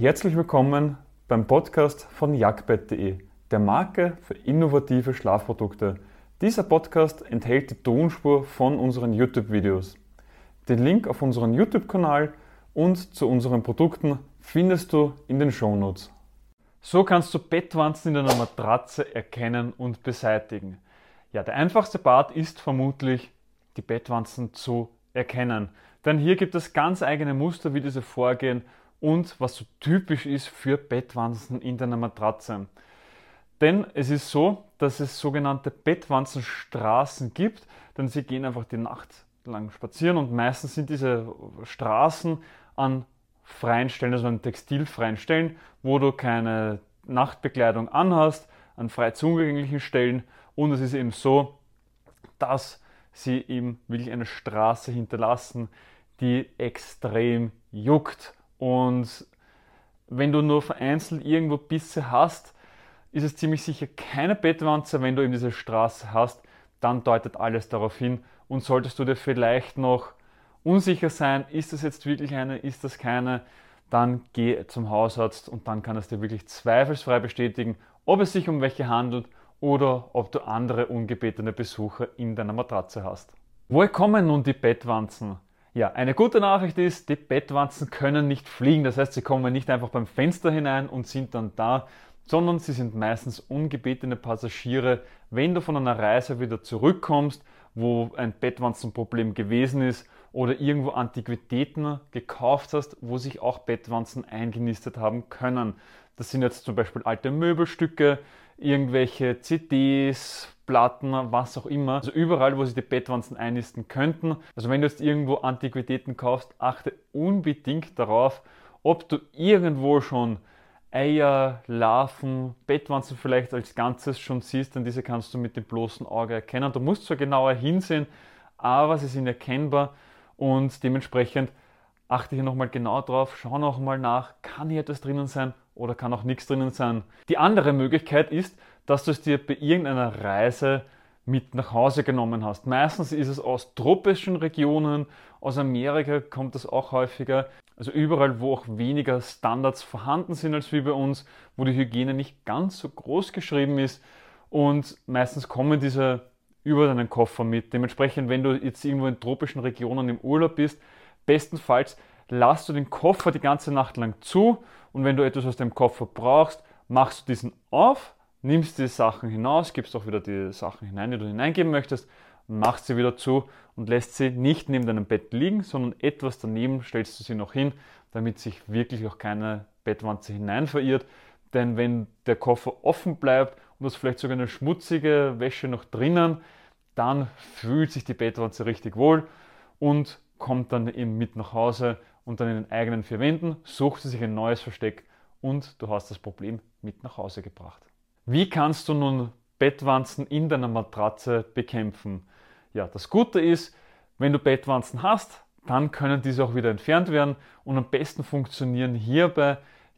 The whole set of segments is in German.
Herzlich willkommen beim Podcast von jagdbett.de, der Marke für innovative Schlafprodukte. Dieser Podcast enthält die Tonspur von unseren YouTube-Videos. Den Link auf unseren YouTube-Kanal und zu unseren Produkten findest du in den Shownotes. So kannst du Bettwanzen in deiner Matratze erkennen und beseitigen. Ja, der einfachste Part ist vermutlich, die Bettwanzen zu erkennen. Denn hier gibt es ganz eigene Muster, wie diese vorgehen und was so typisch ist für Bettwanzen in deiner Matratze. Denn es ist so, dass es sogenannte Bettwanzenstraßen gibt, denn sie gehen einfach die Nacht lang spazieren und meistens sind diese Straßen an freien Stellen, also an textilfreien Stellen, wo du keine Nachtbekleidung anhast, an frei zugänglichen Stellen und es ist eben so, dass sie eben wirklich eine Straße hinterlassen, die extrem juckt und wenn du nur vereinzelt irgendwo Bisse hast, ist es ziemlich sicher keine Bettwanze. Wenn du eben diese Straße hast, dann deutet alles darauf hin. Und solltest du dir vielleicht noch unsicher sein, ist das jetzt wirklich eine, ist das keine, dann geh zum Hausarzt und dann kann es dir wirklich zweifelsfrei bestätigen, ob es sich um welche handelt oder ob du andere ungebetene Besucher in deiner Matratze hast. Woher kommen nun die Bettwanzen? Ja, eine gute Nachricht ist, die Bettwanzen können nicht fliegen. Das heißt, sie kommen nicht einfach beim Fenster hinein und sind dann da, sondern sie sind meistens ungebetene Passagiere. Wenn du von einer Reise wieder zurückkommst, wo ein Bettwanzenproblem gewesen ist oder irgendwo Antiquitäten gekauft hast, wo sich auch Bettwanzen eingenistet haben können. Das sind jetzt zum Beispiel alte Möbelstücke, irgendwelche CDs, Platten, was auch immer. Also überall, wo sich die Bettwanzen einnisten könnten. Also wenn du jetzt irgendwo Antiquitäten kaufst, achte unbedingt darauf, ob du irgendwo schon Eier, Larven, Bettwanzen vielleicht als Ganzes schon siehst, denn diese kannst du mit dem bloßen Auge erkennen. Du musst zwar genauer hinsehen, aber sie sind erkennbar und dementsprechend achte hier nochmal genau drauf, schau nochmal nach, kann hier etwas drinnen sein oder kann auch nichts drinnen sein. Die andere Möglichkeit ist, dass du es dir bei irgendeiner Reise mit nach Hause genommen hast. Meistens ist es aus tropischen Regionen, aus Amerika kommt das auch häufiger. Also überall, wo auch weniger Standards vorhanden sind als wie bei uns, wo die Hygiene nicht ganz so groß geschrieben ist und meistens kommen diese über deinen Koffer mit. Dementsprechend, wenn du jetzt irgendwo in tropischen Regionen im Urlaub bist, bestenfalls lass du den Koffer die ganze Nacht lang zu und wenn du etwas aus dem Koffer brauchst, machst du diesen auf, nimmst die Sachen hinaus, gibst auch wieder die Sachen hinein, die du hineingeben möchtest, machst sie wieder zu und lässt sie nicht neben deinem Bett liegen, sondern etwas daneben stellst du sie noch hin, damit sich wirklich auch keine Bettwanze hinein verirrt. Denn wenn der Koffer offen bleibt und hast vielleicht sogar eine schmutzige Wäsche noch drinnen, dann fühlt sich die Bettwanze richtig wohl und kommt dann eben mit nach Hause und dann in den eigenen vier Wänden, sucht sie sich ein neues Versteck und du hast das Problem mit nach Hause gebracht. Wie kannst du nun Bettwanzen in deiner Matratze bekämpfen? Ja, das Gute ist, wenn du Bettwanzen hast, dann können diese auch wieder entfernt werden und am besten funktionieren hierbei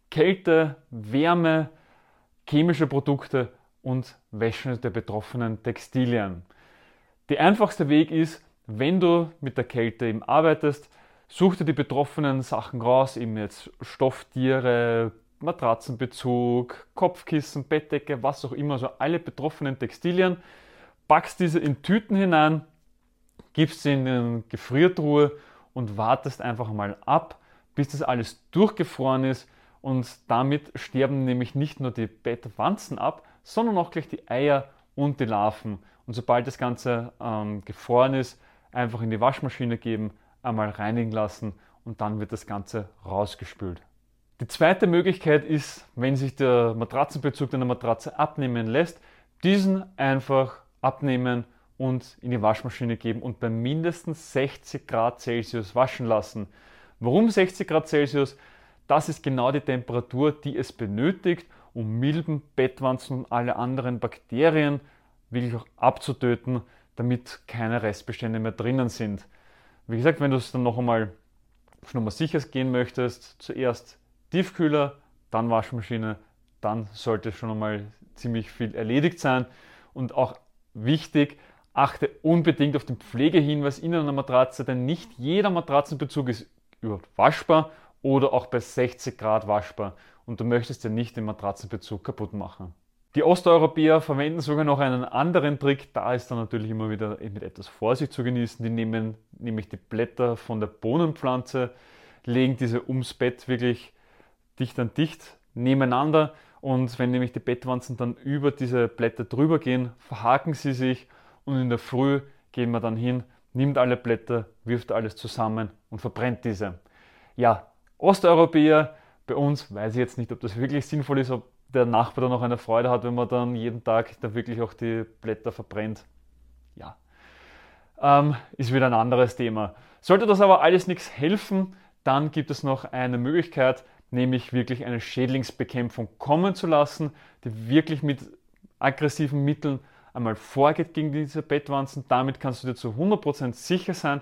Kälte, Wärme, chemische Produkte und Wäschen der betroffenen Textilien. Der einfachste Weg ist, wenn du mit der Kälte eben arbeitest, such dir die betroffenen Sachen raus, eben jetzt Stofftiere, Matratzenbezug, Kopfkissen, Bettdecke, was auch immer, also alle betroffenen Textilien, packst diese in Tüten hinein, gibst sie in eine Gefriertruhe und wartest einfach mal ab, bis das alles durchgefroren ist und damit sterben nämlich nicht nur die Bettwanzen ab, sondern auch gleich die Eier und die Larven. Und sobald das Ganze ähm, gefroren ist, einfach in die Waschmaschine geben, einmal reinigen lassen und dann wird das Ganze rausgespült. Die zweite Möglichkeit ist, wenn sich der Matratzenbezug deiner Matratze abnehmen lässt, diesen einfach abnehmen und in die Waschmaschine geben und bei mindestens 60 Grad Celsius waschen lassen. Warum 60 Grad Celsius? Das ist genau die Temperatur, die es benötigt, um Milben, Bettwanzen und alle anderen Bakterien wirklich auch abzutöten, damit keine Restbestände mehr drinnen sind. Wie gesagt, wenn du es dann noch einmal auf Nummer sicher gehen möchtest, zuerst Tiefkühler, dann Waschmaschine, dann sollte schon einmal ziemlich viel erledigt sein. Und auch wichtig, achte unbedingt auf den Pflegehinweis in einer Matratze, denn nicht jeder Matratzenbezug ist überhaupt waschbar oder auch bei 60 Grad waschbar und du möchtest ja nicht den Matratzenbezug kaputt machen. Die Osteuropäer verwenden sogar noch einen anderen Trick, da ist dann natürlich immer wieder mit etwas Vorsicht zu genießen. Die nehmen nämlich die Blätter von der Bohnenpflanze, legen diese ums Bett wirklich dicht an dicht nebeneinander und wenn nämlich die Bettwanzen dann über diese Blätter drüber gehen, verhaken sie sich und in der Früh gehen wir dann hin, nimmt alle Blätter, wirft alles zusammen und verbrennt diese. Ja, Osteuropäer, bei uns weiß ich jetzt nicht, ob das wirklich sinnvoll ist, ob der Nachbar da noch eine Freude hat, wenn man dann jeden Tag da wirklich auch die Blätter verbrennt. Ja, ähm, ist wieder ein anderes Thema. Sollte das aber alles nichts helfen, dann gibt es noch eine Möglichkeit, nämlich wirklich eine Schädlingsbekämpfung kommen zu lassen, die wirklich mit aggressiven Mitteln einmal vorgeht gegen diese Bettwanzen. Damit kannst du dir zu 100% sicher sein,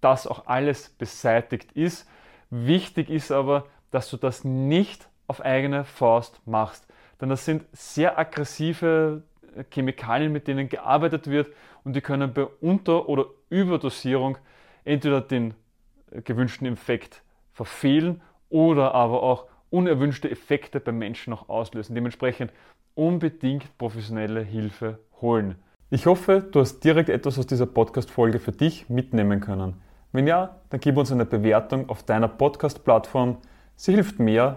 dass auch alles beseitigt ist. Wichtig ist aber, dass du das nicht auf eigene Faust machst. Denn das sind sehr aggressive Chemikalien, mit denen gearbeitet wird und die können bei Unter- oder Überdosierung entweder den gewünschten Effekt verfehlen oder aber auch unerwünschte Effekte beim Menschen noch auslösen. Dementsprechend unbedingt professionelle Hilfe holen. Ich hoffe, du hast direkt etwas aus dieser Podcast-Folge für dich mitnehmen können. Wenn ja, dann gib uns eine Bewertung auf deiner Podcast-Plattform. Sie hilft mehr,